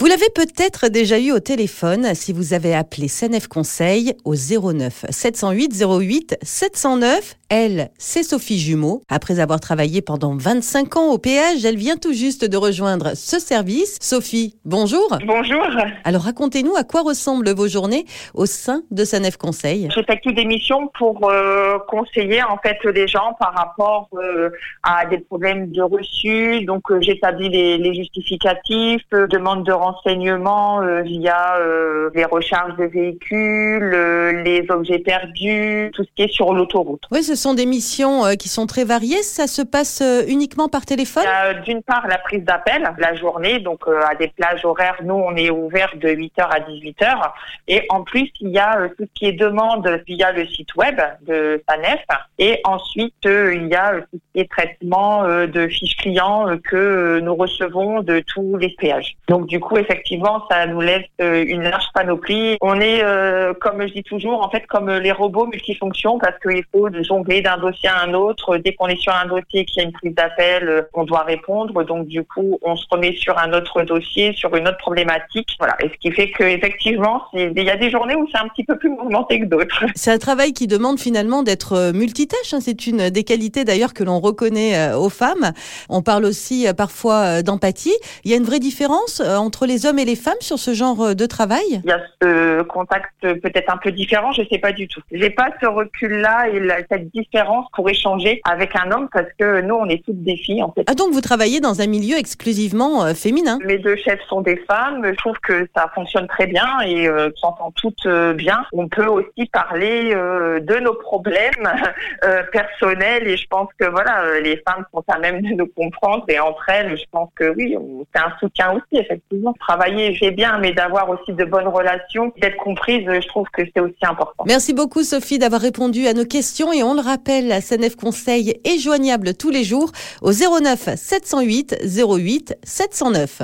Vous l'avez peut-être déjà eu au téléphone si vous avez appelé Sanef Conseil au 09 708 08 709. Elle, c'est Sophie Jumeau. Après avoir travaillé pendant 25 ans au péage, elle vient tout juste de rejoindre ce service. Sophie, bonjour. Bonjour. Alors racontez-nous à quoi ressemblent vos journées au sein de Sanef Conseil. J'effectue des missions pour euh, conseiller en fait les gens par rapport euh, à des problèmes de reçu. Donc euh, j'établis les, les, justificatifs, demande de renseignements via les recharges de véhicules, les objets perdus, tout ce qui est sur l'autoroute. Oui, ce sont des missions qui sont très variées. Ça se passe uniquement par téléphone? D'une part, la prise d'appel, la journée, donc à des plages horaires. Nous, on est ouvert de 8h à 18h. Et en plus, il y a tout ce qui est demande via le site web de SANEF. Et ensuite, il y a tout ce qui est traitement de fiches clients que nous recevons de tous les péages. Donc, du coup, effectivement, ça nous laisse euh, une large panoplie. On est, euh, comme je dis toujours, en fait, comme les robots multifonctions parce qu'il faut jongler d'un dossier à un autre. Dès qu'on est sur un dossier qui a une prise d'appel, euh, on doit répondre. Donc, du coup, on se remet sur un autre dossier, sur une autre problématique. Voilà. Et ce qui fait que, effectivement, il y a des journées où c'est un petit peu plus mouvementé que d'autres. C'est un travail qui demande finalement d'être multitâche. Hein. C'est une des qualités d'ailleurs que l'on reconnaît aux femmes. On parle aussi parfois d'empathie. Il y a une vraie différence entre les hommes et les femmes sur ce genre euh, de travail? Il y a ce contact peut-être un peu différent, je ne sais pas du tout. J'ai pas ce recul-là et cette différence pour échanger avec un homme parce que nous, on est toutes des filles en fait. Ah donc vous travaillez dans un milieu exclusivement euh, féminin? Mes deux chefs sont des femmes. Je trouve que ça fonctionne très bien et euh, s'entend toutes euh, bien. On peut aussi parler de nos problèmes personnels et je pense que voilà, les femmes sont à même de nous comprendre et entre elles, je pense que oui, c'est un soutien aussi effectivement travailler, j'ai bien, mais d'avoir aussi de bonnes relations, d'être comprise, je trouve que c'est aussi important. Merci beaucoup Sophie d'avoir répondu à nos questions et on le rappelle, la CNF Conseil est joignable tous les jours au 09 708 08 709.